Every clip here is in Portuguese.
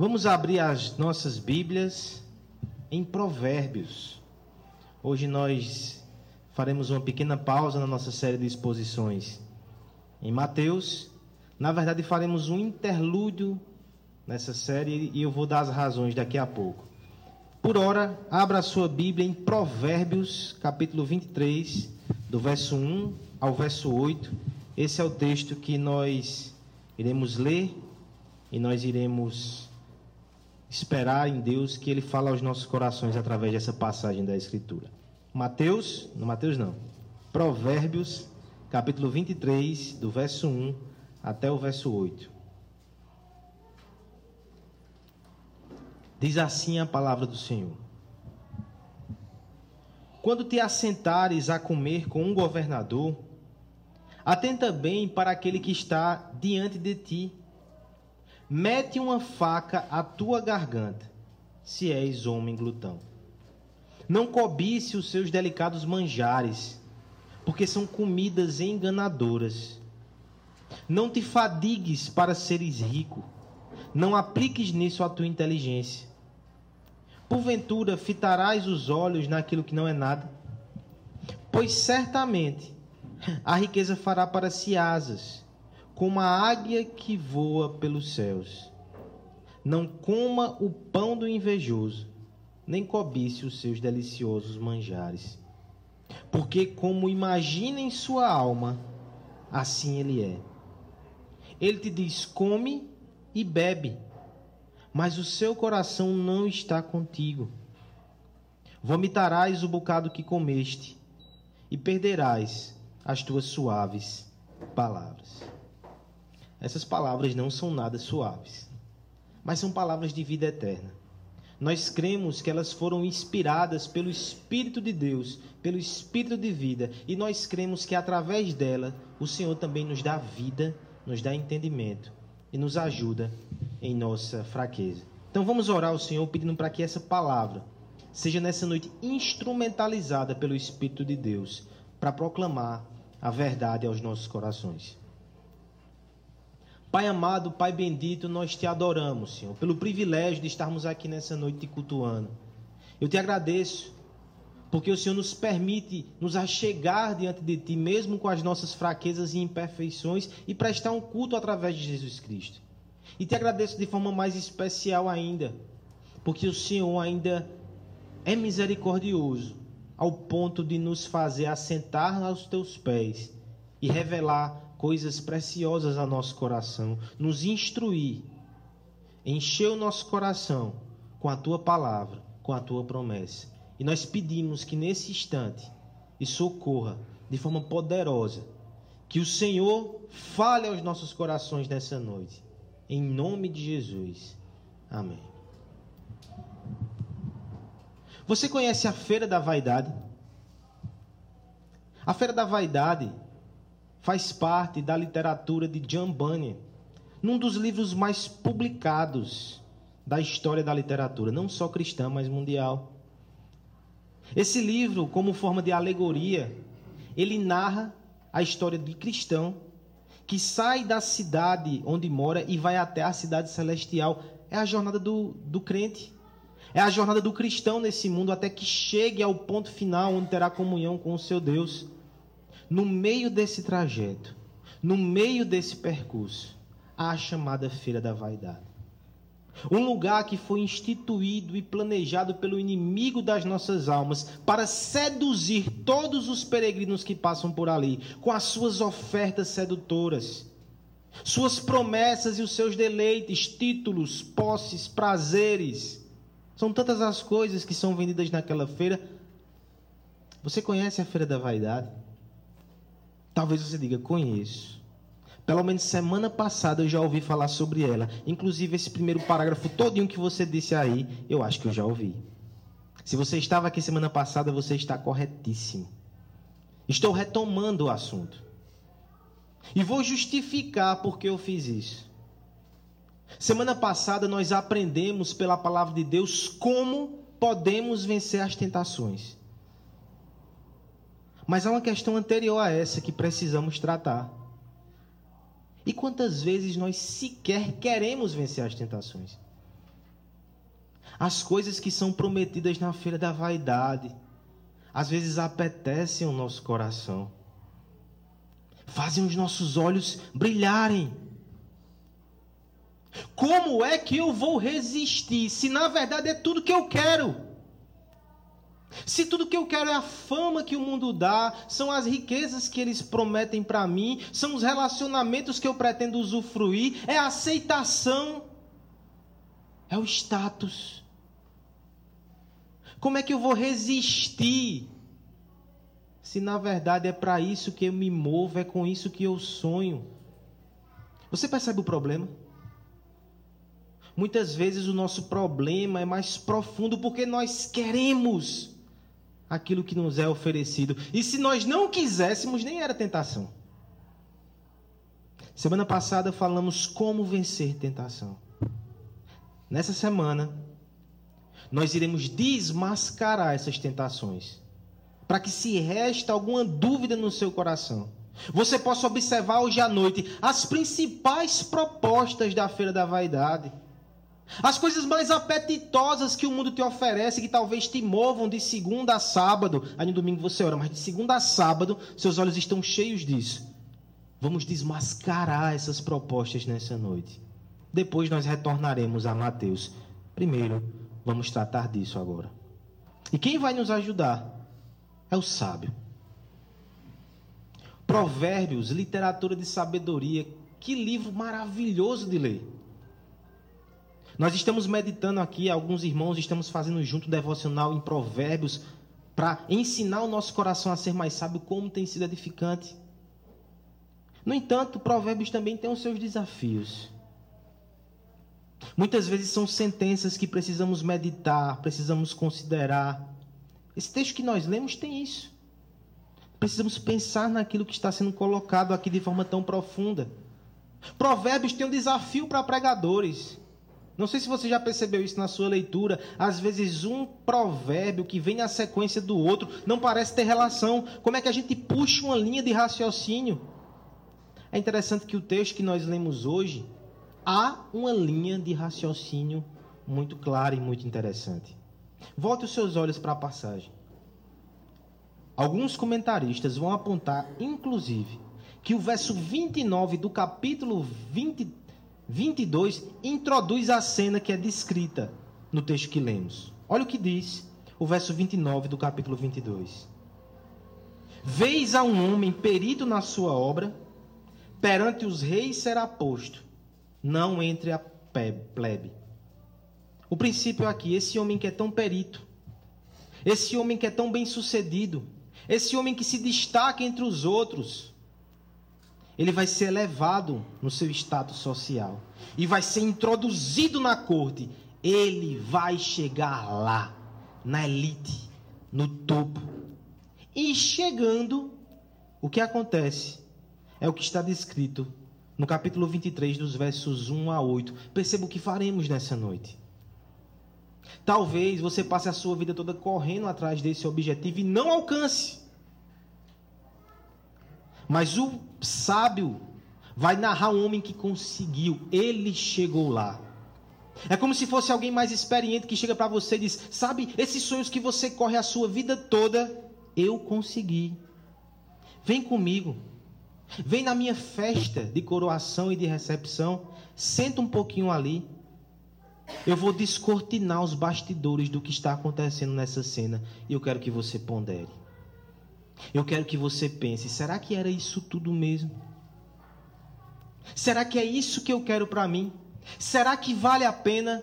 Vamos abrir as nossas Bíblias em Provérbios. Hoje nós faremos uma pequena pausa na nossa série de exposições em Mateus. Na verdade, faremos um interlúdio nessa série e eu vou dar as razões daqui a pouco. Por hora, abra a sua Bíblia em Provérbios, capítulo 23, do verso 1 ao verso 8. Esse é o texto que nós iremos ler e nós iremos esperar em Deus que Ele fale aos nossos corações através dessa passagem da Escritura. Mateus, não Mateus não, Provérbios, capítulo 23, do verso 1 até o verso 8. Diz assim a palavra do Senhor: Quando te assentares a comer com um governador, atenta bem para aquele que está diante de ti. Mete uma faca à tua garganta, se és homem glutão. Não cobice os seus delicados manjares, porque são comidas enganadoras. Não te fadigues para seres rico, não apliques nisso a tua inteligência Porventura fitarás os olhos naquilo que não é nada? Pois certamente a riqueza fará para si asas, como a águia que voa pelos céus. Não coma o pão do invejoso, nem cobice os seus deliciosos manjares. Porque, como imagina em sua alma, assim ele é. Ele te diz: come e bebe mas o seu coração não está contigo. Vomitarás o bocado que comeste e perderás as tuas suaves palavras. Essas palavras não são nada suaves, mas são palavras de vida eterna. Nós cremos que elas foram inspiradas pelo Espírito de Deus, pelo Espírito de vida, e nós cremos que através dela o Senhor também nos dá vida, nos dá entendimento e nos ajuda em nossa fraqueza. Então vamos orar ao Senhor pedindo para que essa palavra seja nessa noite instrumentalizada pelo Espírito de Deus para proclamar a verdade aos nossos corações. Pai amado, Pai bendito, nós te adoramos, Senhor, pelo privilégio de estarmos aqui nessa noite te cultuando. Eu te agradeço porque o Senhor nos permite nos achegar diante de Ti, mesmo com as nossas fraquezas e imperfeições, e prestar um culto através de Jesus Cristo. E te agradeço de forma mais especial ainda, porque o Senhor ainda é misericordioso, ao ponto de nos fazer assentar aos Teus pés e revelar coisas preciosas ao nosso coração, nos instruir, encher o nosso coração com a Tua palavra, com a Tua promessa. E nós pedimos que nesse instante isso ocorra de forma poderosa. Que o Senhor fale aos nossos corações nessa noite. Em nome de Jesus. Amém. Você conhece a Feira da Vaidade? A Feira da Vaidade faz parte da literatura de John Bunyan, num dos livros mais publicados da história da literatura, não só cristã, mas mundial. Esse livro, como forma de alegoria, ele narra a história de cristão que sai da cidade onde mora e vai até a cidade celestial. É a jornada do, do crente. É a jornada do cristão nesse mundo até que chegue ao ponto final onde terá comunhão com o seu Deus. No meio desse trajeto, no meio desse percurso, há a chamada Feira da Vaidade. Um lugar que foi instituído e planejado pelo inimigo das nossas almas para seduzir todos os peregrinos que passam por ali com as suas ofertas sedutoras, suas promessas e os seus deleites, títulos, posses, prazeres. São tantas as coisas que são vendidas naquela feira. Você conhece a Feira da Vaidade? Talvez você diga: conheço. Pelo menos semana passada eu já ouvi falar sobre ela. Inclusive esse primeiro parágrafo todinho que você disse aí, eu acho que eu já ouvi. Se você estava aqui semana passada, você está corretíssimo. Estou retomando o assunto. E vou justificar porque eu fiz isso. Semana passada nós aprendemos pela palavra de Deus como podemos vencer as tentações. Mas há uma questão anterior a essa que precisamos tratar. E quantas vezes nós sequer queremos vencer as tentações? As coisas que são prometidas na feira da vaidade, às vezes apetecem o nosso coração, fazem os nossos olhos brilharem. Como é que eu vou resistir se na verdade é tudo que eu quero? Se tudo que eu quero é a fama que o mundo dá, são as riquezas que eles prometem para mim, são os relacionamentos que eu pretendo usufruir, é a aceitação, é o status. Como é que eu vou resistir? Se na verdade é para isso que eu me movo, é com isso que eu sonho. Você percebe o problema? Muitas vezes o nosso problema é mais profundo porque nós queremos aquilo que nos é oferecido. E se nós não quiséssemos, nem era tentação. Semana passada falamos como vencer tentação. Nessa semana, nós iremos desmascarar essas tentações, para que se resta alguma dúvida no seu coração. Você possa observar hoje à noite as principais propostas da feira da vaidade. As coisas mais apetitosas que o mundo te oferece, que talvez te movam de segunda a sábado. Aí no domingo você ora, mas de segunda a sábado, seus olhos estão cheios disso. Vamos desmascarar essas propostas nessa noite. Depois nós retornaremos a Mateus. Primeiro, Vamos tratar disso agora. E quem vai nos ajudar? É o sábio. Provérbios, literatura de sabedoria. Que livro maravilhoso de ler. Nós estamos meditando aqui, alguns irmãos estamos fazendo junto devocional em Provérbios para ensinar o nosso coração a ser mais sábio, como tem sido edificante. No entanto, Provérbios também tem os seus desafios. Muitas vezes são sentenças que precisamos meditar, precisamos considerar. Esse texto que nós lemos tem isso. Precisamos pensar naquilo que está sendo colocado aqui de forma tão profunda. Provérbios tem um desafio para pregadores. Não sei se você já percebeu isso na sua leitura. Às vezes, um provérbio que vem na sequência do outro não parece ter relação. Como é que a gente puxa uma linha de raciocínio? É interessante que o texto que nós lemos hoje há uma linha de raciocínio muito clara e muito interessante. Volte os seus olhos para a passagem. Alguns comentaristas vão apontar, inclusive, que o verso 29 do capítulo 20, 22 introduz a cena que é descrita no texto que lemos. Olha o que diz o verso 29 do capítulo 22. Vês a um homem perito na sua obra, perante os reis será posto não entre a plebe. O princípio aqui, esse homem que é tão perito, esse homem que é tão bem sucedido, esse homem que se destaca entre os outros, ele vai ser elevado no seu status social e vai ser introduzido na corte. Ele vai chegar lá, na elite, no topo. E chegando, o que acontece? É o que está descrito no capítulo 23, dos versos 1 a 8. Perceba o que faremos nessa noite. Talvez você passe a sua vida toda correndo atrás desse objetivo e não alcance. Mas o sábio vai narrar um homem que conseguiu, ele chegou lá. É como se fosse alguém mais experiente que chega para você e diz: Sabe, esses sonhos que você corre a sua vida toda, eu consegui. Vem comigo. Vem na minha festa de coroação e de recepção, senta um pouquinho ali. Eu vou descortinar os bastidores do que está acontecendo nessa cena e eu quero que você pondere. Eu quero que você pense: será que era isso tudo mesmo? Será que é isso que eu quero para mim? Será que vale a pena?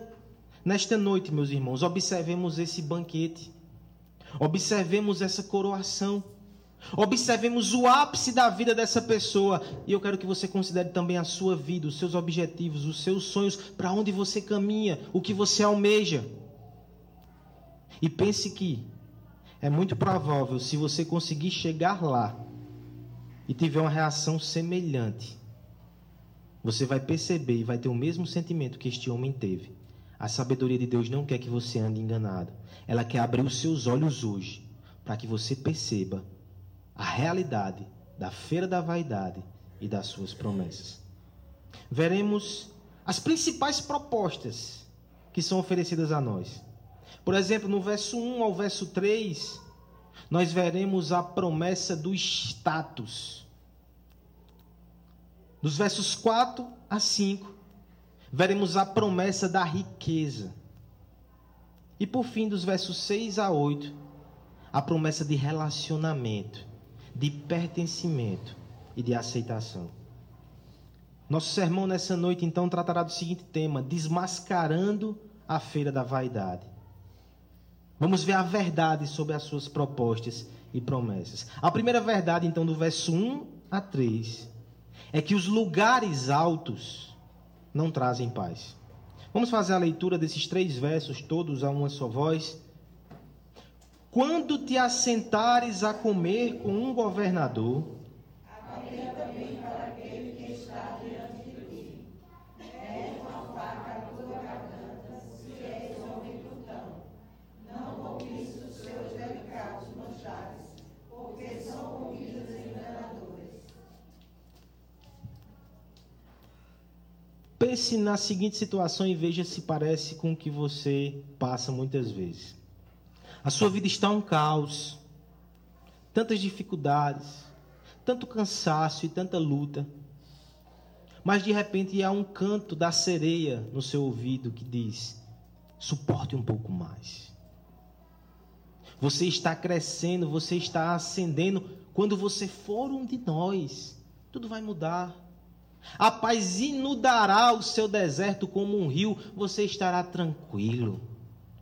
Nesta noite, meus irmãos, observemos esse banquete, observemos essa coroação. Observemos o ápice da vida dessa pessoa. E eu quero que você considere também a sua vida, os seus objetivos, os seus sonhos, para onde você caminha, o que você almeja. E pense que é muito provável, se você conseguir chegar lá e tiver uma reação semelhante, você vai perceber e vai ter o mesmo sentimento que este homem teve. A sabedoria de Deus não quer que você ande enganado. Ela quer abrir os seus olhos hoje para que você perceba a realidade da feira da vaidade e das suas promessas. Veremos as principais propostas que são oferecidas a nós. Por exemplo, no verso 1 ao verso 3, nós veremos a promessa do status. Dos versos 4 a 5, veremos a promessa da riqueza. E por fim, dos versos 6 a 8, a promessa de relacionamento, de pertencimento e de aceitação. Nosso sermão nessa noite então tratará do seguinte tema: desmascarando a feira da vaidade. Vamos ver a verdade sobre as suas propostas e promessas. A primeira verdade, então, do verso 1 a 3, é que os lugares altos não trazem paz. Vamos fazer a leitura desses três versos, todos a uma só voz. Quando te assentares a comer com um governador, Pense na seguinte situação e veja se parece com o que você passa muitas vezes. A sua vida está um caos, tantas dificuldades, tanto cansaço e tanta luta. Mas de repente há um canto da sereia no seu ouvido que diz: suporte um pouco mais. Você está crescendo, você está ascendendo. Quando você for um de nós, tudo vai mudar. A paz inundará o seu deserto como um rio, você estará tranquilo.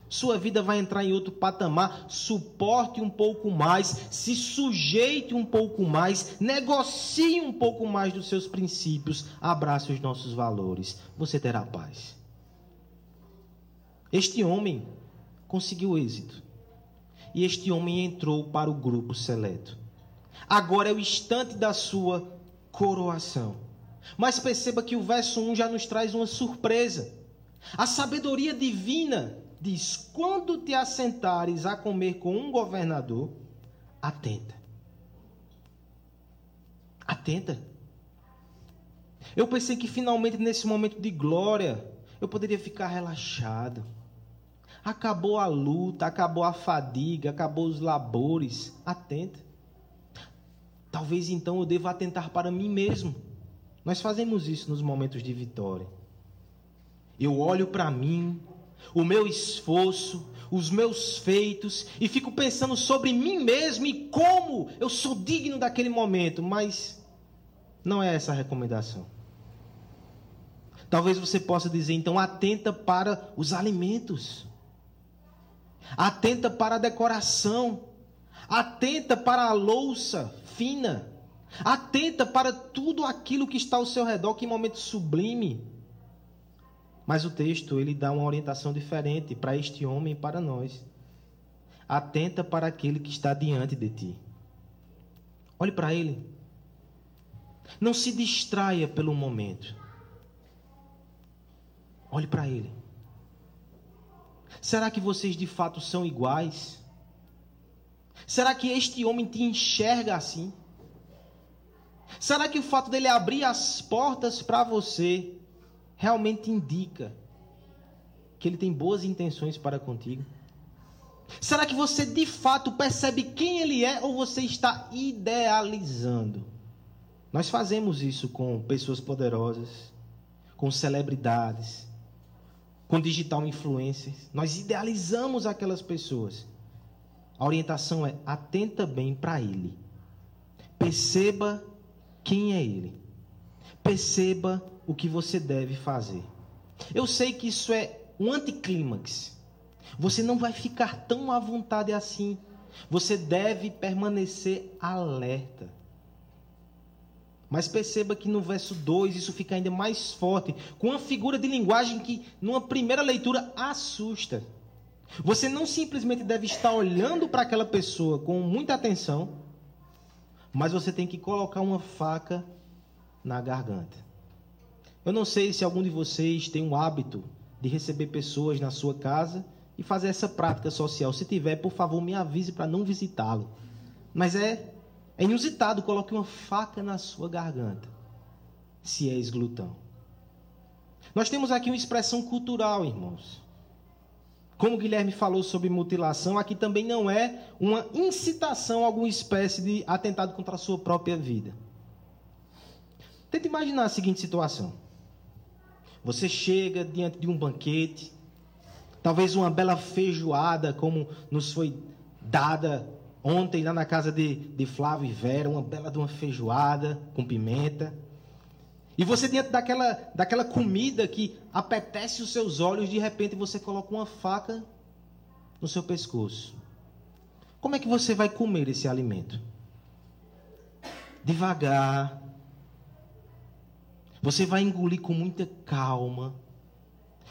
Sua vida vai entrar em outro patamar. Suporte um pouco mais, se sujeite um pouco mais, negocie um pouco mais dos seus princípios, abrace os nossos valores. Você terá paz. Este homem conseguiu êxito. E este homem entrou para o grupo seleto. Agora é o instante da sua coroação. Mas perceba que o verso 1 já nos traz uma surpresa. A sabedoria divina diz: quando te assentares a comer com um governador, atenta. Atenta. Eu pensei que finalmente nesse momento de glória eu poderia ficar relaxado. Acabou a luta, acabou a fadiga, acabou os labores. Atenta. Talvez então eu deva atentar para mim mesmo. Nós fazemos isso nos momentos de vitória. Eu olho para mim, o meu esforço, os meus feitos e fico pensando sobre mim mesmo e como eu sou digno daquele momento, mas não é essa a recomendação. Talvez você possa dizer, então, atenta para os alimentos, atenta para a decoração, atenta para a louça fina, Atenta para tudo aquilo que está ao seu redor, que momento sublime. Mas o texto ele dá uma orientação diferente para este homem e para nós. Atenta para aquele que está diante de ti. Olhe para ele. Não se distraia pelo momento. Olhe para ele. Será que vocês de fato são iguais? Será que este homem te enxerga assim? Será que o fato dele abrir as portas para você realmente indica que ele tem boas intenções para contigo? Será que você de fato percebe quem ele é ou você está idealizando? Nós fazemos isso com pessoas poderosas, com celebridades, com digital influencers. Nós idealizamos aquelas pessoas. A orientação é atenta bem para ele. Perceba quem é Ele. Perceba o que você deve fazer. Eu sei que isso é um anticlímax. Você não vai ficar tão à vontade assim. Você deve permanecer alerta. Mas perceba que no verso 2 isso fica ainda mais forte, com uma figura de linguagem que, numa primeira leitura, assusta. Você não simplesmente deve estar olhando para aquela pessoa com muita atenção, mas você tem que colocar uma faca na garganta. Eu não sei se algum de vocês tem um hábito de receber pessoas na sua casa e fazer essa prática social. Se tiver, por favor, me avise para não visitá-lo. Mas é, é inusitado, coloque uma faca na sua garganta, se és glutão. Nós temos aqui uma expressão cultural, irmãos. Como Guilherme falou sobre mutilação, aqui também não é uma incitação a alguma espécie de atentado contra a sua própria vida. Tenta imaginar a seguinte situação. Você chega diante de um banquete, talvez uma bela feijoada, como nos foi dada ontem lá na casa de, de Flávio e Vera, uma bela de uma feijoada com pimenta. E você, diante daquela, daquela comida que apetece os seus olhos, de repente você coloca uma faca no seu pescoço. Como é que você vai comer esse alimento? Devagar. Você vai engolir com muita calma.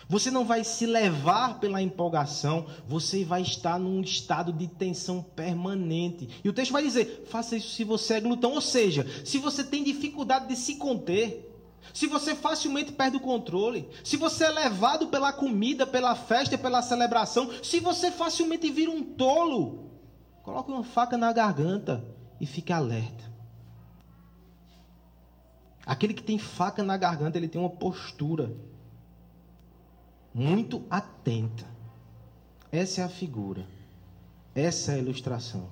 Você não vai se levar pela empolgação, você vai estar num estado de tensão permanente. E o texto vai dizer: faça isso se você é glutão, ou seja, se você tem dificuldade de se conter, se você facilmente perde o controle, se você é levado pela comida, pela festa, pela celebração, se você facilmente vira um tolo, coloque uma faca na garganta e fique alerta. Aquele que tem faca na garganta, ele tem uma postura muito atenta. Essa é a figura. Essa é a ilustração.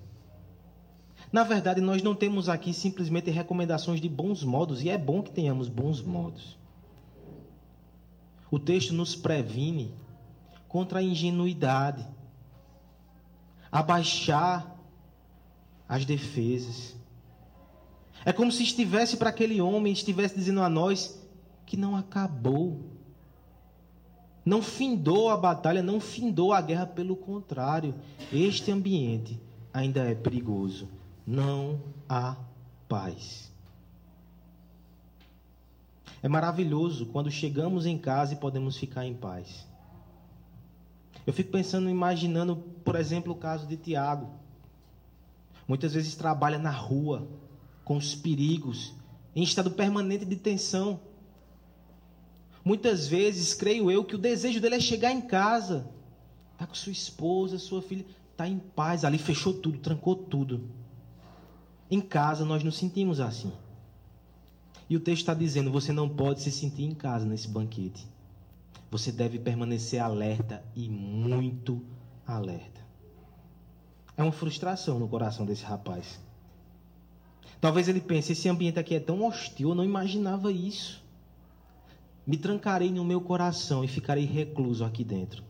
Na verdade, nós não temos aqui simplesmente recomendações de bons modos, e é bom que tenhamos bons modos. O texto nos previne contra a ingenuidade, abaixar as defesas. É como se estivesse para aquele homem, estivesse dizendo a nós que não acabou. Não findou a batalha, não findou a guerra, pelo contrário, este ambiente ainda é perigoso não há paz. É maravilhoso quando chegamos em casa e podemos ficar em paz. Eu fico pensando, imaginando, por exemplo, o caso de Tiago. Muitas vezes trabalha na rua, com os perigos, em estado permanente de tensão. Muitas vezes, creio eu, que o desejo dele é chegar em casa, está com sua esposa, sua filha, está em paz, ali fechou tudo, trancou tudo. Em casa nós nos sentimos assim. E o texto está dizendo: você não pode se sentir em casa nesse banquete. Você deve permanecer alerta e muito alerta. É uma frustração no coração desse rapaz. Talvez ele pense: esse ambiente aqui é tão hostil, eu não imaginava isso. Me trancarei no meu coração e ficarei recluso aqui dentro.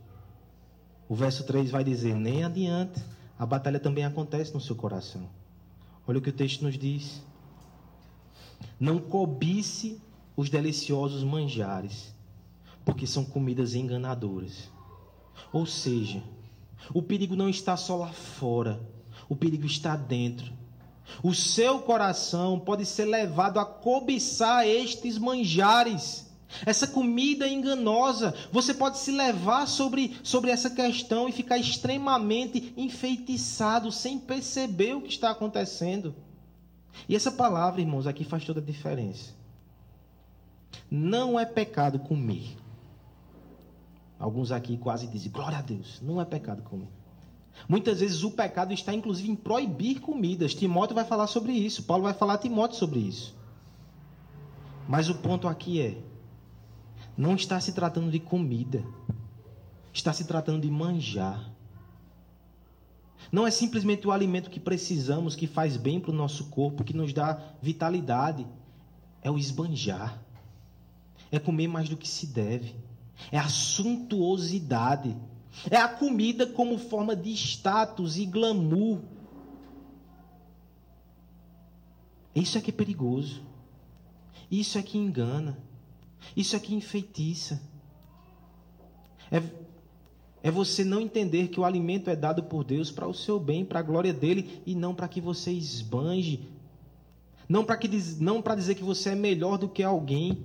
O verso 3 vai dizer: nem adianta, a batalha também acontece no seu coração. Olha o que o texto nos diz. Não cobice os deliciosos manjares, porque são comidas enganadoras. Ou seja, o perigo não está só lá fora, o perigo está dentro. O seu coração pode ser levado a cobiçar estes manjares essa comida enganosa. Você pode se levar sobre, sobre essa questão e ficar extremamente enfeitiçado, sem perceber o que está acontecendo. E essa palavra, irmãos, aqui faz toda a diferença. Não é pecado comer. Alguns aqui quase dizem, glória a Deus, não é pecado comer. Muitas vezes o pecado está inclusive em proibir comidas. Timóteo vai falar sobre isso, Paulo vai falar a Timóteo sobre isso. Mas o ponto aqui é: não está se tratando de comida, está se tratando de manjar. Não é simplesmente o alimento que precisamos, que faz bem para o nosso corpo, que nos dá vitalidade. É o esbanjar. É comer mais do que se deve. É a suntuosidade. É a comida como forma de status e glamour. Isso é que é perigoso. Isso é que engana. Isso aqui enfeitiça. É, é você não entender que o alimento é dado por Deus para o seu bem, para a glória dele, e não para que você esbanje. Não para não para dizer que você é melhor do que alguém.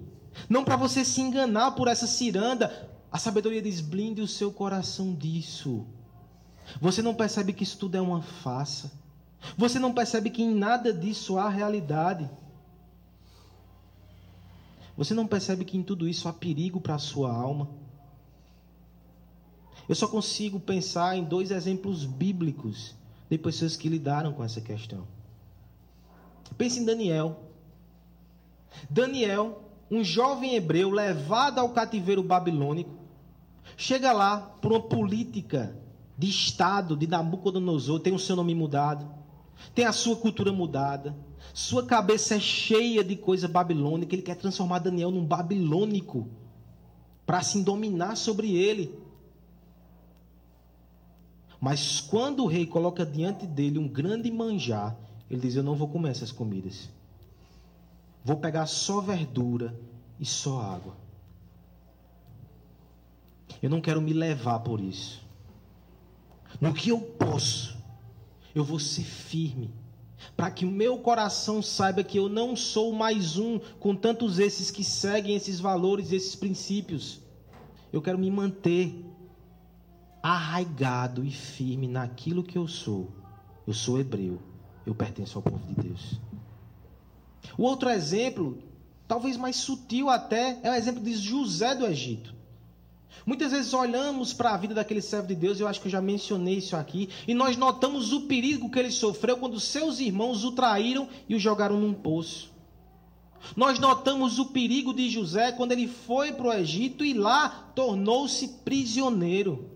Não para você se enganar por essa ciranda. A sabedoria diz: blinde o seu coração disso. Você não percebe que isso tudo é uma farsa. Você não percebe que em nada disso há realidade. Você não percebe que em tudo isso há perigo para a sua alma? Eu só consigo pensar em dois exemplos bíblicos de pessoas que lidaram com essa questão. Pense em Daniel. Daniel, um jovem hebreu levado ao cativeiro babilônico, Chega lá por uma política de Estado de Nabucodonosor, tem o seu nome mudado, tem a sua cultura mudada, sua cabeça é cheia de coisa babilônica, ele quer transformar Daniel num babilônico para assim dominar sobre ele. Mas quando o rei coloca diante dele um grande manjar, ele diz: Eu não vou comer essas comidas. Vou pegar só verdura e só água. Eu não quero me levar por isso. No que eu posso, eu vou ser firme. Para que o meu coração saiba que eu não sou mais um com tantos esses que seguem esses valores, esses princípios. Eu quero me manter arraigado e firme naquilo que eu sou. Eu sou hebreu. Eu pertenço ao povo de Deus. O outro exemplo, talvez mais sutil até, é o exemplo de José do Egito. Muitas vezes olhamos para a vida daquele servo de Deus, eu acho que eu já mencionei isso aqui, e nós notamos o perigo que ele sofreu quando seus irmãos o traíram e o jogaram num poço. Nós notamos o perigo de José quando ele foi para o Egito e lá tornou-se prisioneiro.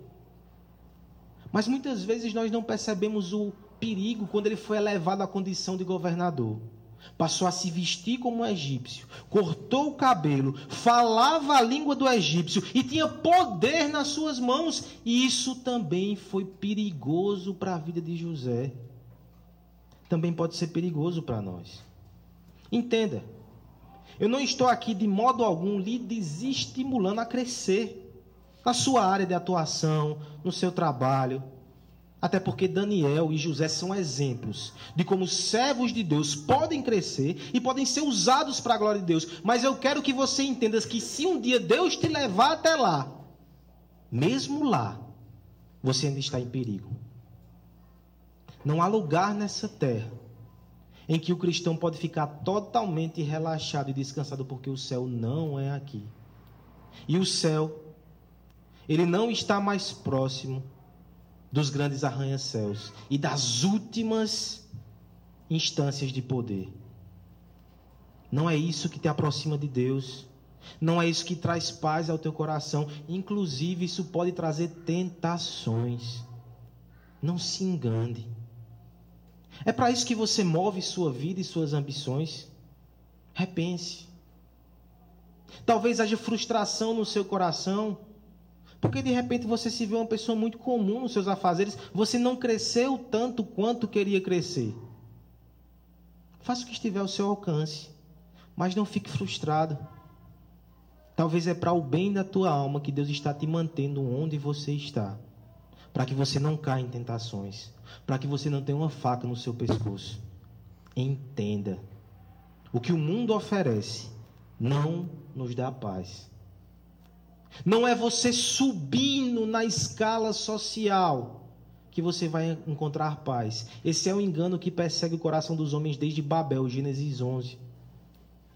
Mas muitas vezes nós não percebemos o perigo quando ele foi elevado à condição de governador. Passou a se vestir como um egípcio, cortou o cabelo, falava a língua do egípcio e tinha poder nas suas mãos. E isso também foi perigoso para a vida de José. Também pode ser perigoso para nós. Entenda, eu não estou aqui de modo algum lhe desestimulando a crescer na sua área de atuação, no seu trabalho. Até porque Daniel e José são exemplos de como servos de Deus podem crescer e podem ser usados para a glória de Deus. Mas eu quero que você entenda que se um dia Deus te levar até lá, mesmo lá, você ainda está em perigo. Não há lugar nessa terra em que o cristão pode ficar totalmente relaxado e descansado, porque o céu não é aqui. E o céu, ele não está mais próximo dos grandes arranha-céus e das últimas instâncias de poder. Não é isso que te aproxima de Deus. Não é isso que traz paz ao teu coração. Inclusive, isso pode trazer tentações. Não se engane. É para isso que você move sua vida e suas ambições. Repense. Talvez haja frustração no seu coração porque de repente você se vê uma pessoa muito comum nos seus afazeres, você não cresceu tanto quanto queria crescer. Faça o que estiver ao seu alcance, mas não fique frustrado. Talvez é para o bem da tua alma que Deus está te mantendo onde você está, para que você não caia em tentações, para que você não tenha uma faca no seu pescoço. Entenda: o que o mundo oferece não nos dá paz. Não é você subindo na escala social que você vai encontrar paz. Esse é o engano que persegue o coração dos homens desde Babel, Gênesis 11.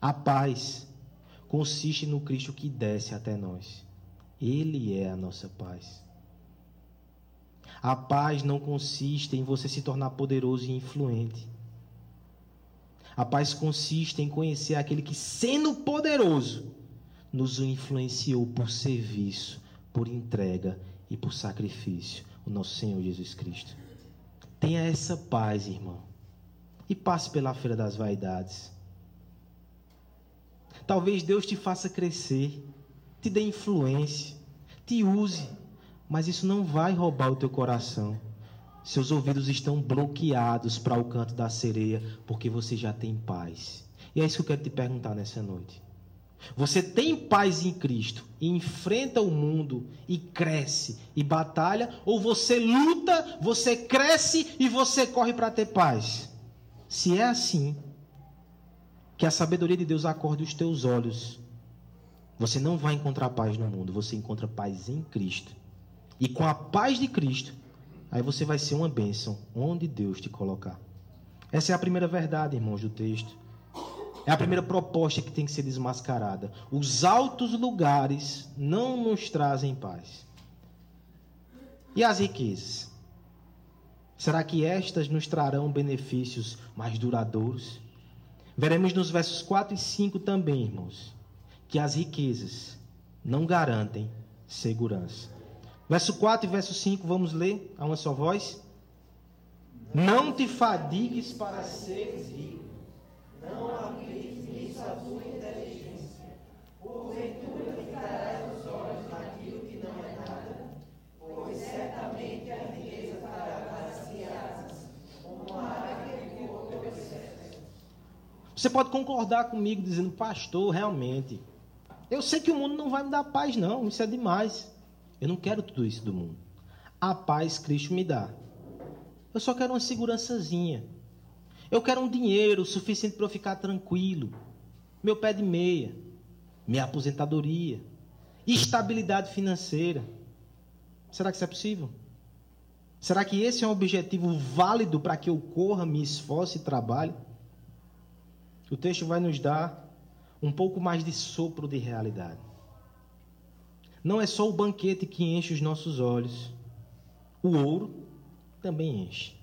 A paz consiste no Cristo que desce até nós. Ele é a nossa paz. A paz não consiste em você se tornar poderoso e influente. A paz consiste em conhecer aquele que, sendo poderoso, nos influenciou por serviço, por entrega e por sacrifício, o nosso Senhor Jesus Cristo. Tenha essa paz, irmão, e passe pela feira das vaidades. Talvez Deus te faça crescer, te dê influência, te use, mas isso não vai roubar o teu coração. Seus ouvidos estão bloqueados para o canto da sereia, porque você já tem paz. E é isso que eu quero te perguntar nessa noite. Você tem paz em Cristo e enfrenta o mundo e cresce e batalha, ou você luta, você cresce e você corre para ter paz? Se é assim, que a sabedoria de Deus acorde os teus olhos, você não vai encontrar paz no mundo, você encontra paz em Cristo. E com a paz de Cristo, aí você vai ser uma bênção onde Deus te colocar. Essa é a primeira verdade, irmãos, do texto. É a primeira proposta que tem que ser desmascarada. Os altos lugares não nos trazem paz. E as riquezas? Será que estas nos trarão benefícios mais duradouros? Veremos nos versos 4 e 5 também, irmãos, que as riquezas não garantem segurança. Verso 4 e verso 5, vamos ler a uma só voz. Não te fadigues para seres rico. Não apliques nisso a tua inteligência. Porventura ficarás os olhos naquilo que não é nada, pois certamente a riqueza fará para si asas, como a águia que voa. Você pode concordar comigo dizendo, pastor, realmente, eu sei que o mundo não vai me dar paz, não, isso é demais. Eu não quero tudo isso do mundo. A paz Cristo me dá. Eu só quero uma segurançazinha. Eu quero um dinheiro suficiente para eu ficar tranquilo. Meu pé de meia. Minha aposentadoria. Estabilidade financeira. Será que isso é possível? Será que esse é um objetivo válido para que eu corra, me esforce e trabalhe? O texto vai nos dar um pouco mais de sopro de realidade. Não é só o banquete que enche os nossos olhos. O ouro também enche.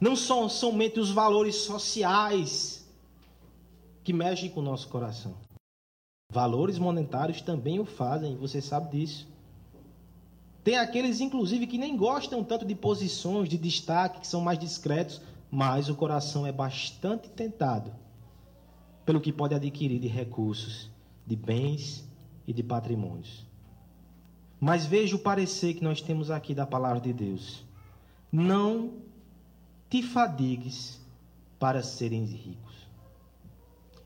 Não são somente os valores sociais que mexem com o nosso coração. Valores monetários também o fazem, você sabe disso. Tem aqueles, inclusive, que nem gostam tanto de posições, de destaque, que são mais discretos, mas o coração é bastante tentado pelo que pode adquirir de recursos, de bens e de patrimônios. Mas veja o parecer que nós temos aqui da palavra de Deus não te fadigues para serem ricos.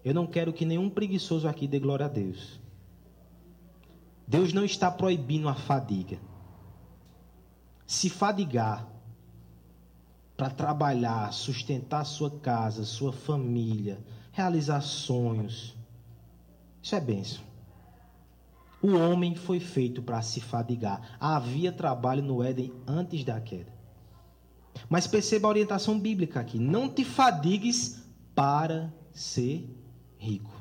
Eu não quero que nenhum preguiçoso aqui dê glória a Deus. Deus não está proibindo a fadiga. Se fadigar para trabalhar, sustentar sua casa, sua família, realizar sonhos, isso é bênção. O homem foi feito para se fadigar. Havia trabalho no Éden antes da queda. Mas perceba a orientação bíblica aqui: não te fadigues para ser rico.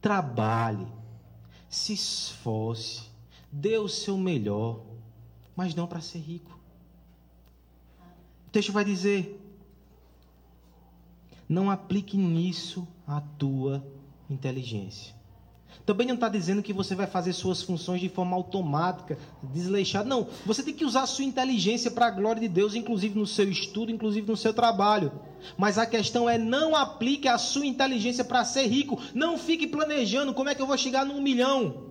Trabalhe, se esforce, dê o seu melhor, mas não para ser rico. O texto vai dizer: não aplique nisso a tua inteligência. Também não está dizendo que você vai fazer suas funções de forma automática, desleixada. Não, você tem que usar a sua inteligência para a glória de Deus, inclusive no seu estudo, inclusive no seu trabalho. Mas a questão é: não aplique a sua inteligência para ser rico. Não fique planejando como é que eu vou chegar num milhão.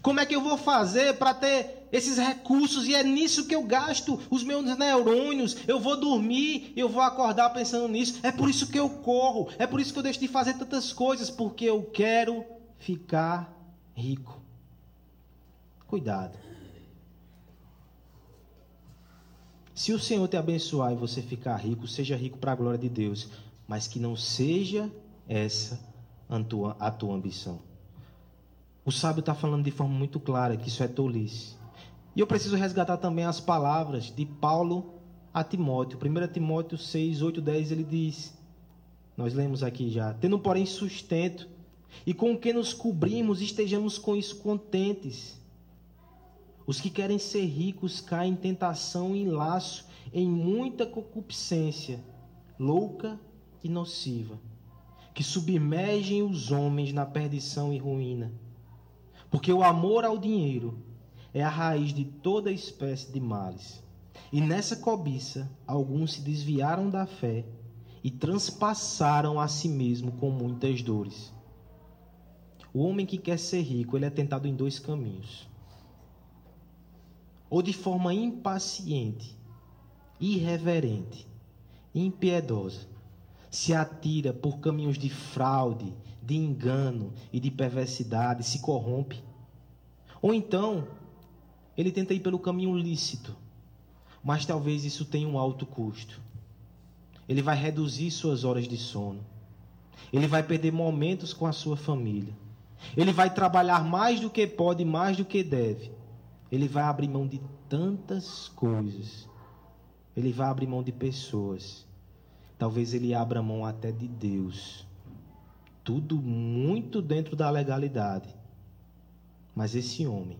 Como é que eu vou fazer para ter esses recursos? E é nisso que eu gasto os meus neurônios. Eu vou dormir, eu vou acordar pensando nisso. É por isso que eu corro. É por isso que eu deixo de fazer tantas coisas. Porque eu quero ficar rico. Cuidado. Se o Senhor te abençoar e você ficar rico, seja rico para a glória de Deus. Mas que não seja essa a tua, a tua ambição. O sábio está falando de forma muito clara que isso é tolice. E eu preciso resgatar também as palavras de Paulo a Timóteo. 1 Timóteo 6, 8, 10, ele diz: Nós lemos aqui já. Tendo, porém, sustento, e com o que nos cobrimos, estejamos com isso contentes. Os que querem ser ricos caem em tentação e em laço, em muita concupiscência, louca e nociva, que submergem os homens na perdição e ruína porque o amor ao dinheiro é a raiz de toda espécie de males. E nessa cobiça, alguns se desviaram da fé e transpassaram a si mesmo com muitas dores. O homem que quer ser rico, ele é tentado em dois caminhos. Ou de forma impaciente, irreverente, impiedosa, se atira por caminhos de fraude, de engano e de perversidade, se corrompe. Ou então, ele tenta ir pelo caminho lícito, mas talvez isso tenha um alto custo. Ele vai reduzir suas horas de sono. Ele vai perder momentos com a sua família. Ele vai trabalhar mais do que pode, mais do que deve. Ele vai abrir mão de tantas coisas. Ele vai abrir mão de pessoas. Talvez ele abra mão até de Deus tudo muito dentro da legalidade. Mas esse homem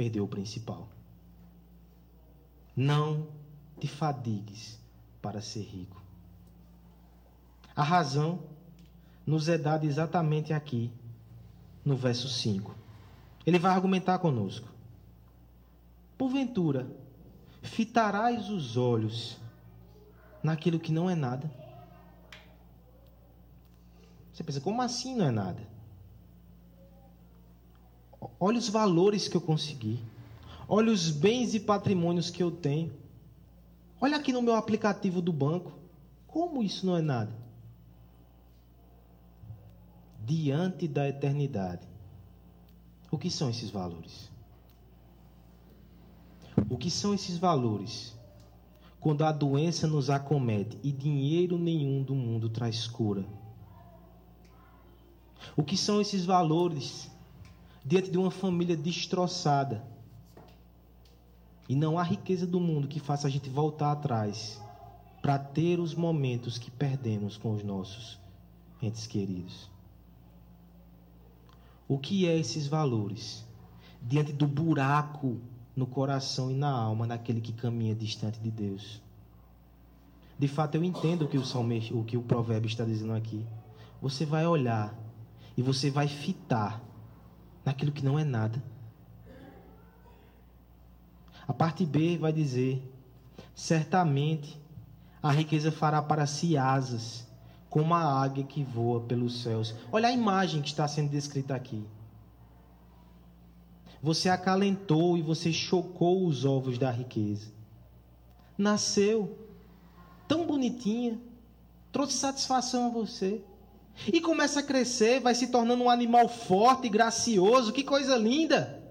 perdeu o principal. Não te fadigues para ser rico. A razão nos é dada exatamente aqui, no verso 5. Ele vai argumentar conosco. Porventura, fitarás os olhos naquilo que não é nada? Você pensa, como assim não é nada? Olha os valores que eu consegui. Olha os bens e patrimônios que eu tenho. Olha aqui no meu aplicativo do banco. Como isso não é nada? Diante da eternidade. O que são esses valores? O que são esses valores? Quando a doença nos acomete e dinheiro nenhum do mundo traz cura. O que são esses valores diante de uma família destroçada? E não há riqueza do mundo que faça a gente voltar atrás para ter os momentos que perdemos com os nossos entes queridos. O que é esses valores diante do buraco no coração e na alma daquele que caminha distante de Deus? De fato, eu entendo o que o, salme, o que o provérbio está dizendo aqui. Você vai olhar e você vai fitar naquilo que não é nada a parte B vai dizer: certamente a riqueza fará para si asas, como a águia que voa pelos céus. Olha a imagem que está sendo descrita aqui. Você acalentou e você chocou os ovos da riqueza. Nasceu tão bonitinha, trouxe satisfação a você. E começa a crescer, vai se tornando um animal forte e gracioso, que coisa linda.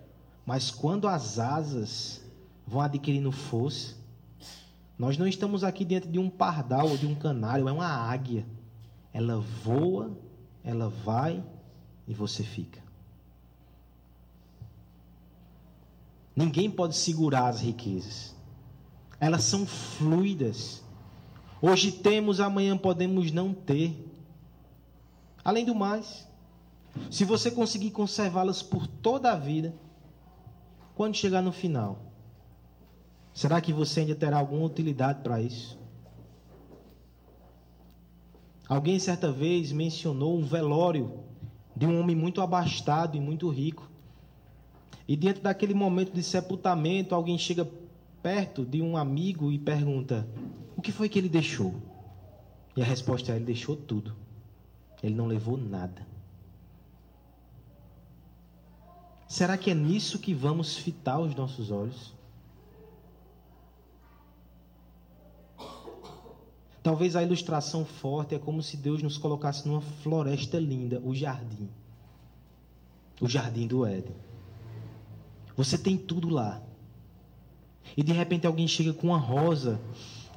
Mas quando as asas vão adquirindo força. Nós não estamos aqui diante de um pardal ou de um canário, é uma águia. Ela voa, ela vai e você fica. Ninguém pode segurar as riquezas. Elas são fluidas. Hoje temos, amanhã podemos não ter. Além do mais, se você conseguir conservá-las por toda a vida, quando chegar no final, Será que você ainda terá alguma utilidade para isso? Alguém certa vez mencionou um velório de um homem muito abastado e muito rico. E dentro daquele momento de sepultamento, alguém chega perto de um amigo e pergunta: O que foi que ele deixou? E a resposta é: Ele deixou tudo. Ele não levou nada. Será que é nisso que vamos fitar os nossos olhos? Talvez a ilustração forte é como se Deus nos colocasse numa floresta linda, o jardim. O jardim do Éden. Você tem tudo lá. E de repente alguém chega com uma rosa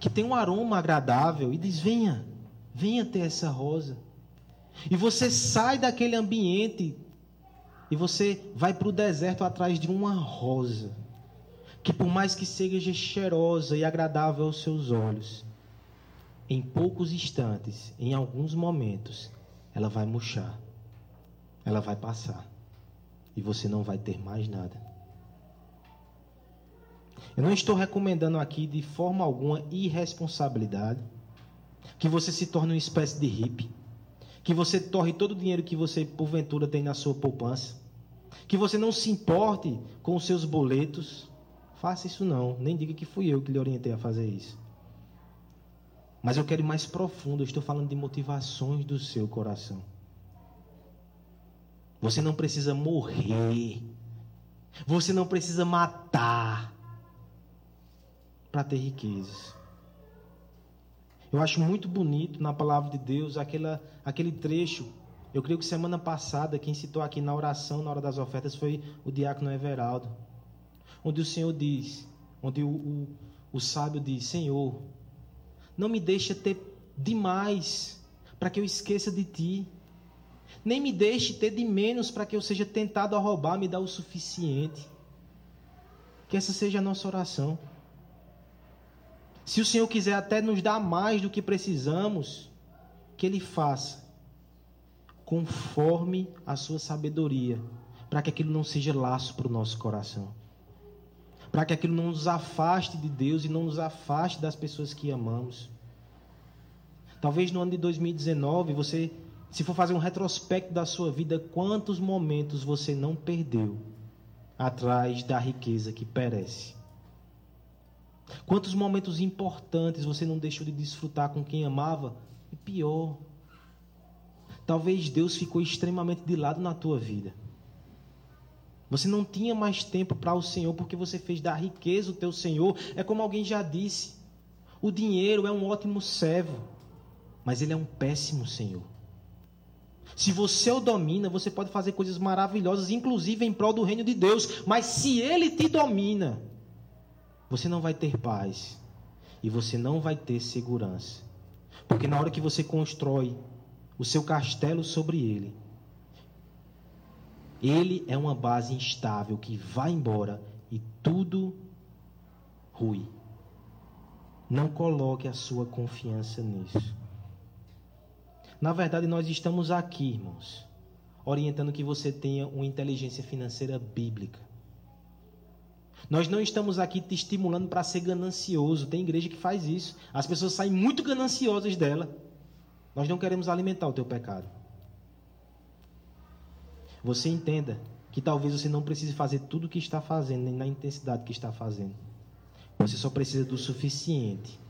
que tem um aroma agradável e diz: Venha, venha ter essa rosa. E você sai daquele ambiente e você vai para o deserto atrás de uma rosa que, por mais que seja cheirosa e agradável aos seus olhos, em poucos instantes, em alguns momentos, ela vai murchar. Ela vai passar. E você não vai ter mais nada. Eu não estou recomendando aqui de forma alguma irresponsabilidade. Que você se torne uma espécie de hippie. Que você torre todo o dinheiro que você porventura tem na sua poupança. Que você não se importe com os seus boletos. Faça isso não. Nem diga que fui eu que lhe orientei a fazer isso. Mas eu quero ir mais profundo, eu estou falando de motivações do seu coração. Você não precisa morrer. Você não precisa matar para ter riquezas. Eu acho muito bonito na palavra de Deus aquela, aquele trecho. Eu creio que semana passada, quem citou aqui na oração, na hora das ofertas, foi o diácono Everaldo. Onde o Senhor diz, onde o, o, o sábio diz: Senhor, não me deixa ter demais para que eu esqueça de ti. Nem me deixe ter de menos para que eu seja tentado a roubar, me dá o suficiente. Que essa seja a nossa oração. Se o Senhor quiser até nos dar mais do que precisamos, que Ele faça conforme a sua sabedoria, para que aquilo não seja laço para o nosso coração para que aquilo não nos afaste de Deus e não nos afaste das pessoas que amamos. Talvez no ano de 2019 você se for fazer um retrospecto da sua vida, quantos momentos você não perdeu atrás da riqueza que perece? Quantos momentos importantes você não deixou de desfrutar com quem amava? E pior, talvez Deus ficou extremamente de lado na tua vida. Você não tinha mais tempo para o Senhor porque você fez da riqueza o teu Senhor. É como alguém já disse: o dinheiro é um ótimo servo, mas ele é um péssimo Senhor. Se você o domina, você pode fazer coisas maravilhosas, inclusive em prol do reino de Deus. Mas se ele te domina, você não vai ter paz e você não vai ter segurança. Porque na hora que você constrói o seu castelo sobre ele, ele é uma base instável que vai embora e tudo rui. Não coloque a sua confiança nisso. Na verdade, nós estamos aqui, irmãos, orientando que você tenha uma inteligência financeira bíblica. Nós não estamos aqui te estimulando para ser ganancioso. Tem igreja que faz isso. As pessoas saem muito gananciosas dela. Nós não queremos alimentar o teu pecado. Você entenda que talvez você não precise fazer tudo o que está fazendo, nem na intensidade que está fazendo. Você só precisa do suficiente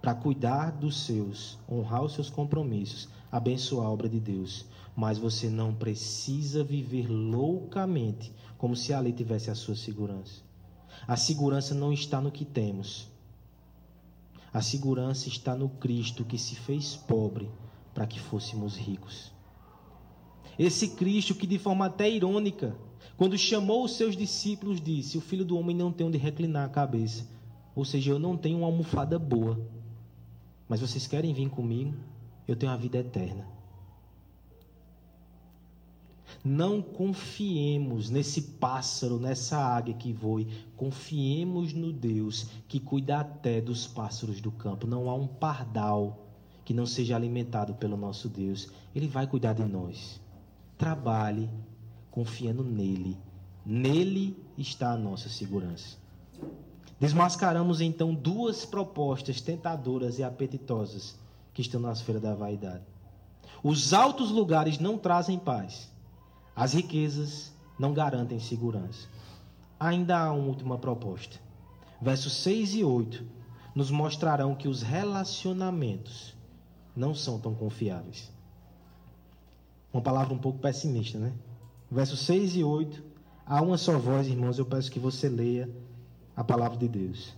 para cuidar dos seus, honrar os seus compromissos, abençoar a obra de Deus. Mas você não precisa viver loucamente como se ali tivesse a sua segurança. A segurança não está no que temos. A segurança está no Cristo que se fez pobre para que fôssemos ricos. Esse Cristo que, de forma até irônica, quando chamou os seus discípulos, disse: O filho do homem não tem onde reclinar a cabeça. Ou seja, eu não tenho uma almofada boa. Mas vocês querem vir comigo? Eu tenho a vida eterna. Não confiemos nesse pássaro, nessa águia que voe. Confiemos no Deus que cuida até dos pássaros do campo. Não há um pardal que não seja alimentado pelo nosso Deus. Ele vai cuidar de nós. Trabalhe confiando nele. Nele está a nossa segurança. Desmascaramos então duas propostas tentadoras e apetitosas que estão na esfera da vaidade. Os altos lugares não trazem paz. As riquezas não garantem segurança. Ainda há uma última proposta. Versos 6 e 8 nos mostrarão que os relacionamentos não são tão confiáveis. Uma palavra um pouco pessimista, né? Versos 6 e 8. Há uma só voz, irmãos, eu peço que você leia a palavra de Deus.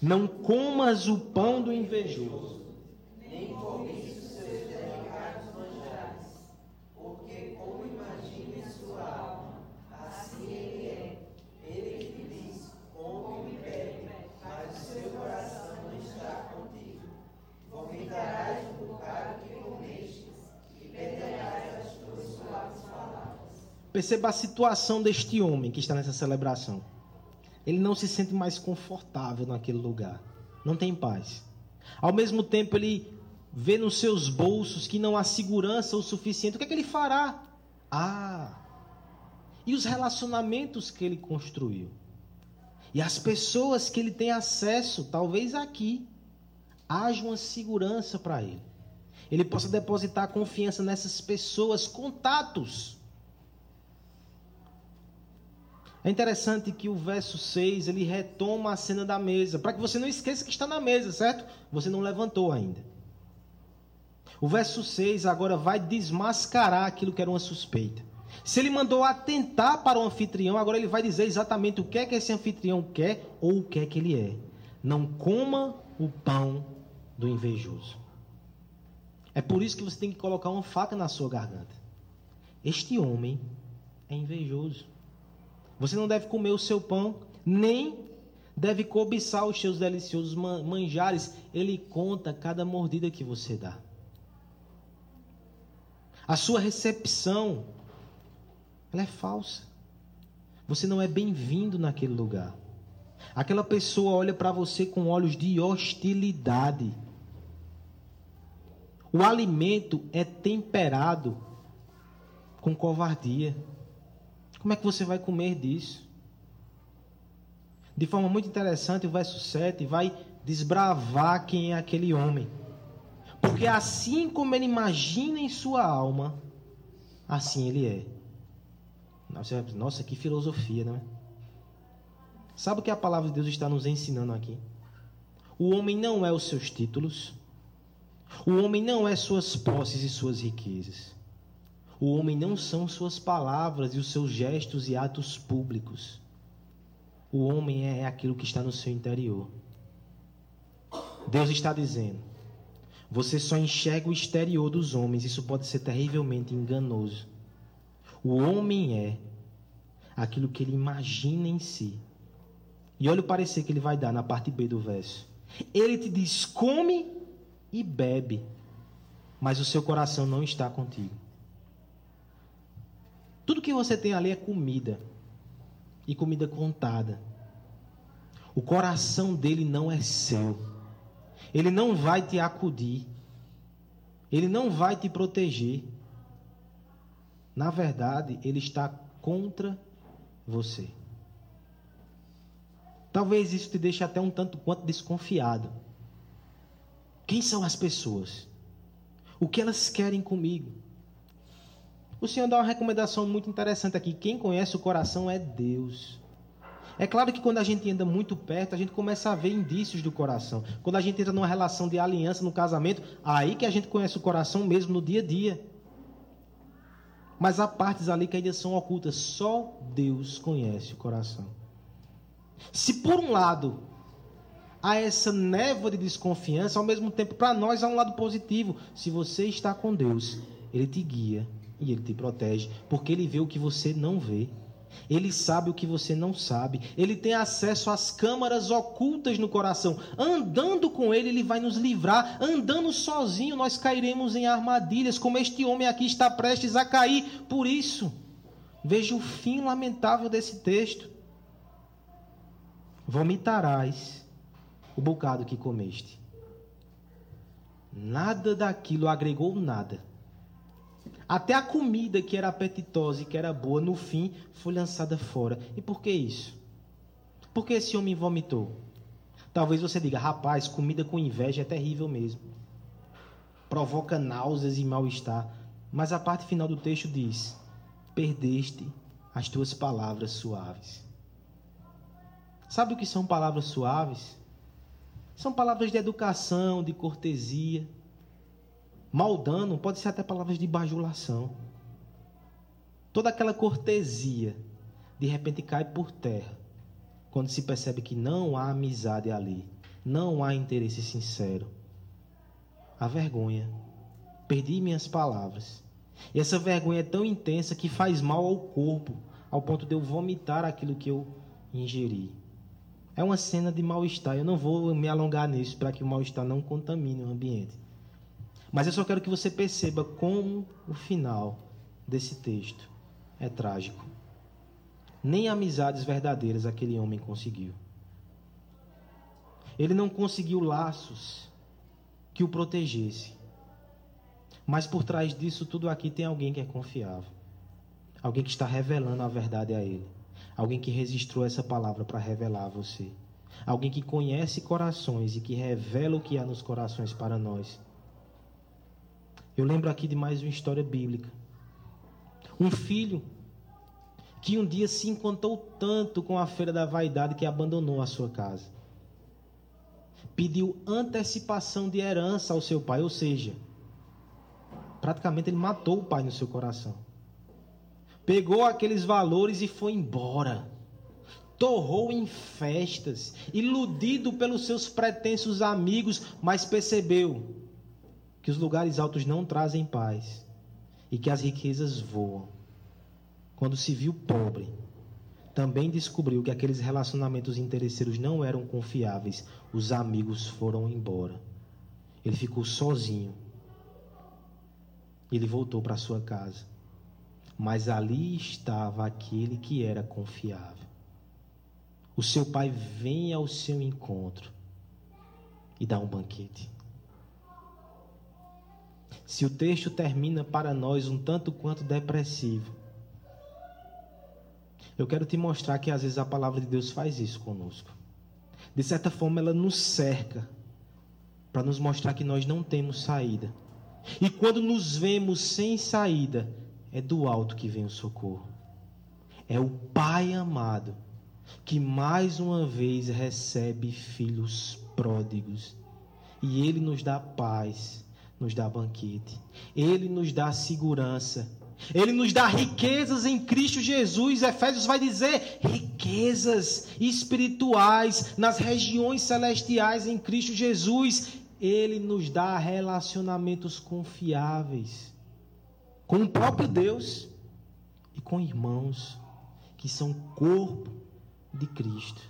Não comas o pão do invejoso, nem cobices os seus delicados manjares, porque como imagina em sua alma, assim ele é. Ele que diz, come e bebe, mas o seu coração não está contigo. Vomitarás o bocado que comestes e perderás Perceba a situação deste homem que está nessa celebração. Ele não se sente mais confortável naquele lugar. Não tem paz. Ao mesmo tempo, ele vê nos seus bolsos que não há segurança o suficiente. O que é que ele fará? Ah! E os relacionamentos que ele construiu? E as pessoas que ele tem acesso, talvez aqui, haja uma segurança para ele. Ele possa depositar confiança nessas pessoas, contatos é interessante que o verso 6 ele retoma a cena da mesa, para que você não esqueça que está na mesa, certo? Você não levantou ainda. O verso 6 agora vai desmascarar aquilo que era uma suspeita. Se ele mandou atentar para o anfitrião, agora ele vai dizer exatamente o que é que esse anfitrião quer ou o que é que ele é. Não coma o pão do invejoso. É por isso que você tem que colocar uma faca na sua garganta. Este homem é invejoso. Você não deve comer o seu pão, nem deve cobiçar os seus deliciosos manjares. Ele conta cada mordida que você dá. A sua recepção, ela é falsa. Você não é bem-vindo naquele lugar. Aquela pessoa olha para você com olhos de hostilidade. O alimento é temperado com covardia. Como é que você vai comer disso? De forma muito interessante, o verso 7 vai desbravar quem é aquele homem. Porque assim como ele imagina em sua alma, assim ele é. Nossa, que filosofia, não é? Sabe o que a palavra de Deus está nos ensinando aqui? O homem não é os seus títulos. O homem não é suas posses e suas riquezas. O homem não são suas palavras e os seus gestos e atos públicos. O homem é aquilo que está no seu interior. Deus está dizendo: você só enxerga o exterior dos homens, isso pode ser terrivelmente enganoso. O homem é aquilo que ele imagina em si. E olha o parecer que ele vai dar na parte B do verso. Ele te diz: come e bebe, mas o seu coração não está contigo. Tudo que você tem ali é comida, e comida contada. O coração dele não é seu. Ele não vai te acudir. Ele não vai te proteger. Na verdade, ele está contra você. Talvez isso te deixe até um tanto quanto desconfiado. Quem são as pessoas? O que elas querem comigo? O Senhor dá uma recomendação muito interessante aqui. Quem conhece o coração é Deus. É claro que quando a gente anda muito perto, a gente começa a ver indícios do coração. Quando a gente entra numa relação de aliança no casamento, aí que a gente conhece o coração mesmo no dia a dia. Mas há partes ali que ainda são ocultas. Só Deus conhece o coração. Se por um lado há essa névoa de desconfiança, ao mesmo tempo para nós há um lado positivo. Se você está com Deus, Ele te guia e Ele te protege, porque Ele vê o que você não vê. Ele sabe o que você não sabe. Ele tem acesso às câmaras ocultas no coração. Andando com Ele, Ele vai nos livrar. Andando sozinho, nós cairemos em armadilhas, como este homem aqui está prestes a cair. Por isso, veja o fim lamentável desse texto. Vomitarás o bocado que comeste. Nada daquilo agregou nada até a comida que era apetitosa e que era boa, no fim, foi lançada fora. E por que isso? Por que esse homem vomitou? Talvez você diga, rapaz, comida com inveja é terrível mesmo. Provoca náuseas e mal-estar. Mas a parte final do texto diz: Perdeste as tuas palavras suaves. Sabe o que são palavras suaves? São palavras de educação, de cortesia Maldano pode ser até palavras de bajulação. Toda aquela cortesia de repente cai por terra quando se percebe que não há amizade ali, não há interesse sincero. A vergonha. Perdi minhas palavras. E essa vergonha é tão intensa que faz mal ao corpo, ao ponto de eu vomitar aquilo que eu ingeri. É uma cena de mal-estar. Eu não vou me alongar nisso para que o mal-estar não contamine o ambiente. Mas eu só quero que você perceba como o final desse texto é trágico. Nem amizades verdadeiras aquele homem conseguiu. Ele não conseguiu laços que o protegesse. Mas por trás disso tudo aqui tem alguém que é confiável. Alguém que está revelando a verdade a ele. Alguém que registrou essa palavra para revelar a você. Alguém que conhece corações e que revela o que há nos corações para nós. Eu lembro aqui de mais uma história bíblica. Um filho que um dia se encantou tanto com a feira da vaidade que abandonou a sua casa. Pediu antecipação de herança ao seu pai, ou seja, praticamente ele matou o pai no seu coração. Pegou aqueles valores e foi embora. Torrou em festas, iludido pelos seus pretensos amigos, mas percebeu que os lugares altos não trazem paz e que as riquezas voam. Quando se viu pobre, também descobriu que aqueles relacionamentos interesseiros não eram confiáveis. Os amigos foram embora. Ele ficou sozinho. Ele voltou para sua casa. Mas ali estava aquele que era confiável. O seu pai vem ao seu encontro e dá um banquete. Se o texto termina para nós um tanto quanto depressivo, eu quero te mostrar que às vezes a palavra de Deus faz isso conosco. De certa forma, ela nos cerca para nos mostrar que nós não temos saída. E quando nos vemos sem saída, é do alto que vem o socorro. É o Pai amado que mais uma vez recebe filhos pródigos. E ele nos dá paz, nos dá banquete. Ele nos dá segurança. Ele nos dá riquezas em Cristo Jesus. Efésios vai dizer riquezas espirituais nas regiões celestiais em Cristo Jesus. Ele nos dá relacionamentos confiáveis com o próprio Deus e com irmãos que são corpo de Cristo.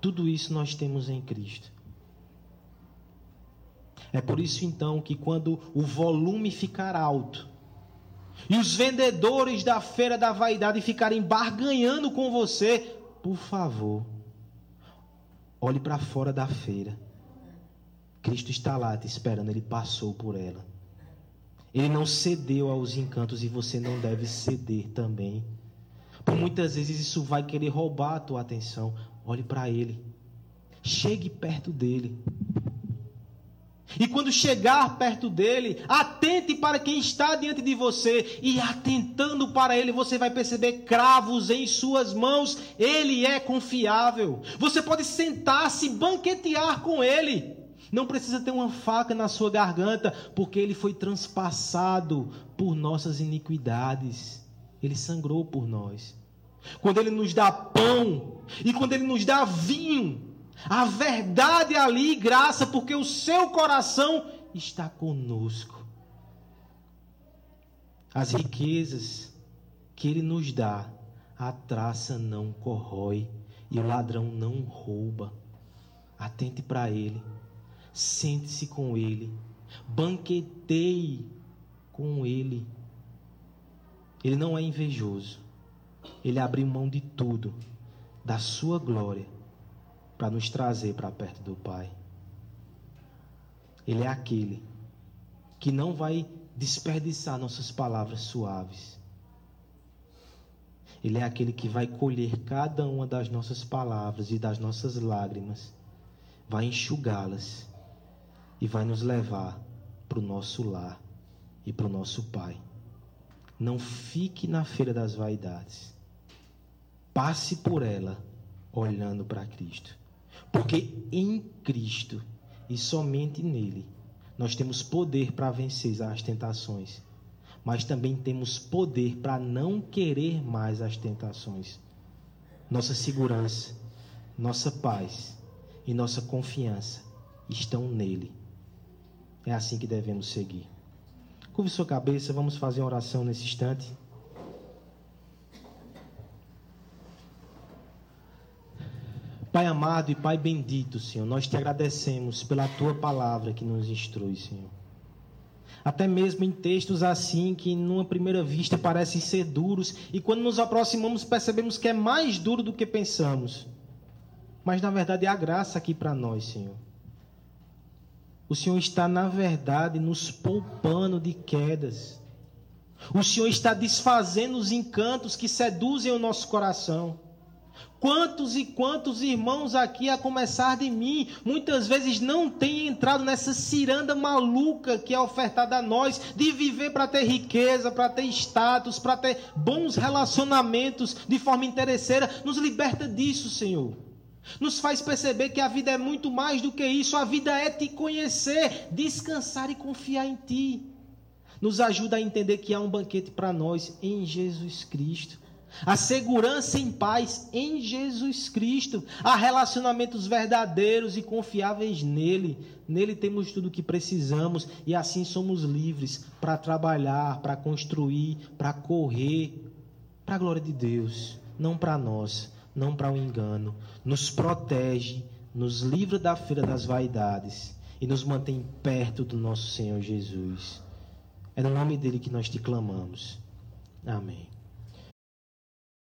Tudo isso nós temos em Cristo. É por isso então que quando o volume ficar alto e os vendedores da feira da vaidade ficarem barganhando com você, por favor, olhe para fora da feira. Cristo está lá te esperando, ele passou por ela. Ele não cedeu aos encantos e você não deve ceder também. Por muitas vezes isso vai querer roubar a tua atenção. Olhe para ele. Chegue perto dele. E quando chegar perto dele, atente para quem está diante de você. E atentando para ele, você vai perceber cravos em suas mãos. Ele é confiável. Você pode sentar-se banquetear com ele. Não precisa ter uma faca na sua garganta, porque ele foi transpassado por nossas iniquidades. Ele sangrou por nós. Quando Ele nos dá pão e quando Ele nos dá vinho, a verdade é ali, graça, porque o seu coração está conosco. As riquezas que Ele nos dá, a traça não corrói e o ladrão não rouba. Atente para Ele, sente-se com Ele, banqueteie com Ele. Ele não é invejoso. Ele abriu mão de tudo, da sua glória, para nos trazer para perto do Pai. Ele é aquele que não vai desperdiçar nossas palavras suaves. Ele é aquele que vai colher cada uma das nossas palavras e das nossas lágrimas, vai enxugá-las e vai nos levar para o nosso lar e para o nosso Pai. Não fique na feira das vaidades. Passe por ela olhando para Cristo. Porque em Cristo e somente nele nós temos poder para vencer as tentações, mas também temos poder para não querer mais as tentações. Nossa segurança, nossa paz e nossa confiança estão nele. É assim que devemos seguir. Curve sua cabeça, vamos fazer uma oração nesse instante. Pai amado e Pai bendito, Senhor, nós te agradecemos pela tua palavra que nos instrui, Senhor. Até mesmo em textos assim que, numa primeira vista, parecem ser duros, e quando nos aproximamos, percebemos que é mais duro do que pensamos. Mas na verdade é a graça aqui para nós, Senhor. O Senhor está, na verdade, nos poupando de quedas. O Senhor está desfazendo os encantos que seduzem o nosso coração. Quantos e quantos irmãos aqui, a começar de mim, muitas vezes não têm entrado nessa ciranda maluca que é ofertada a nós, de viver para ter riqueza, para ter status, para ter bons relacionamentos de forma interesseira. Nos liberta disso, Senhor. Nos faz perceber que a vida é muito mais do que isso. A vida é te conhecer, descansar e confiar em Ti. Nos ajuda a entender que há um banquete para nós em Jesus Cristo. A segurança em paz em Jesus Cristo. Há relacionamentos verdadeiros e confiáveis nele. Nele temos tudo o que precisamos e assim somos livres para trabalhar, para construir, para correr para a glória de Deus, não para nós não para o um engano, nos protege, nos livra da feira das vaidades e nos mantém perto do nosso Senhor Jesus. É no nome dele que nós te clamamos. Amém.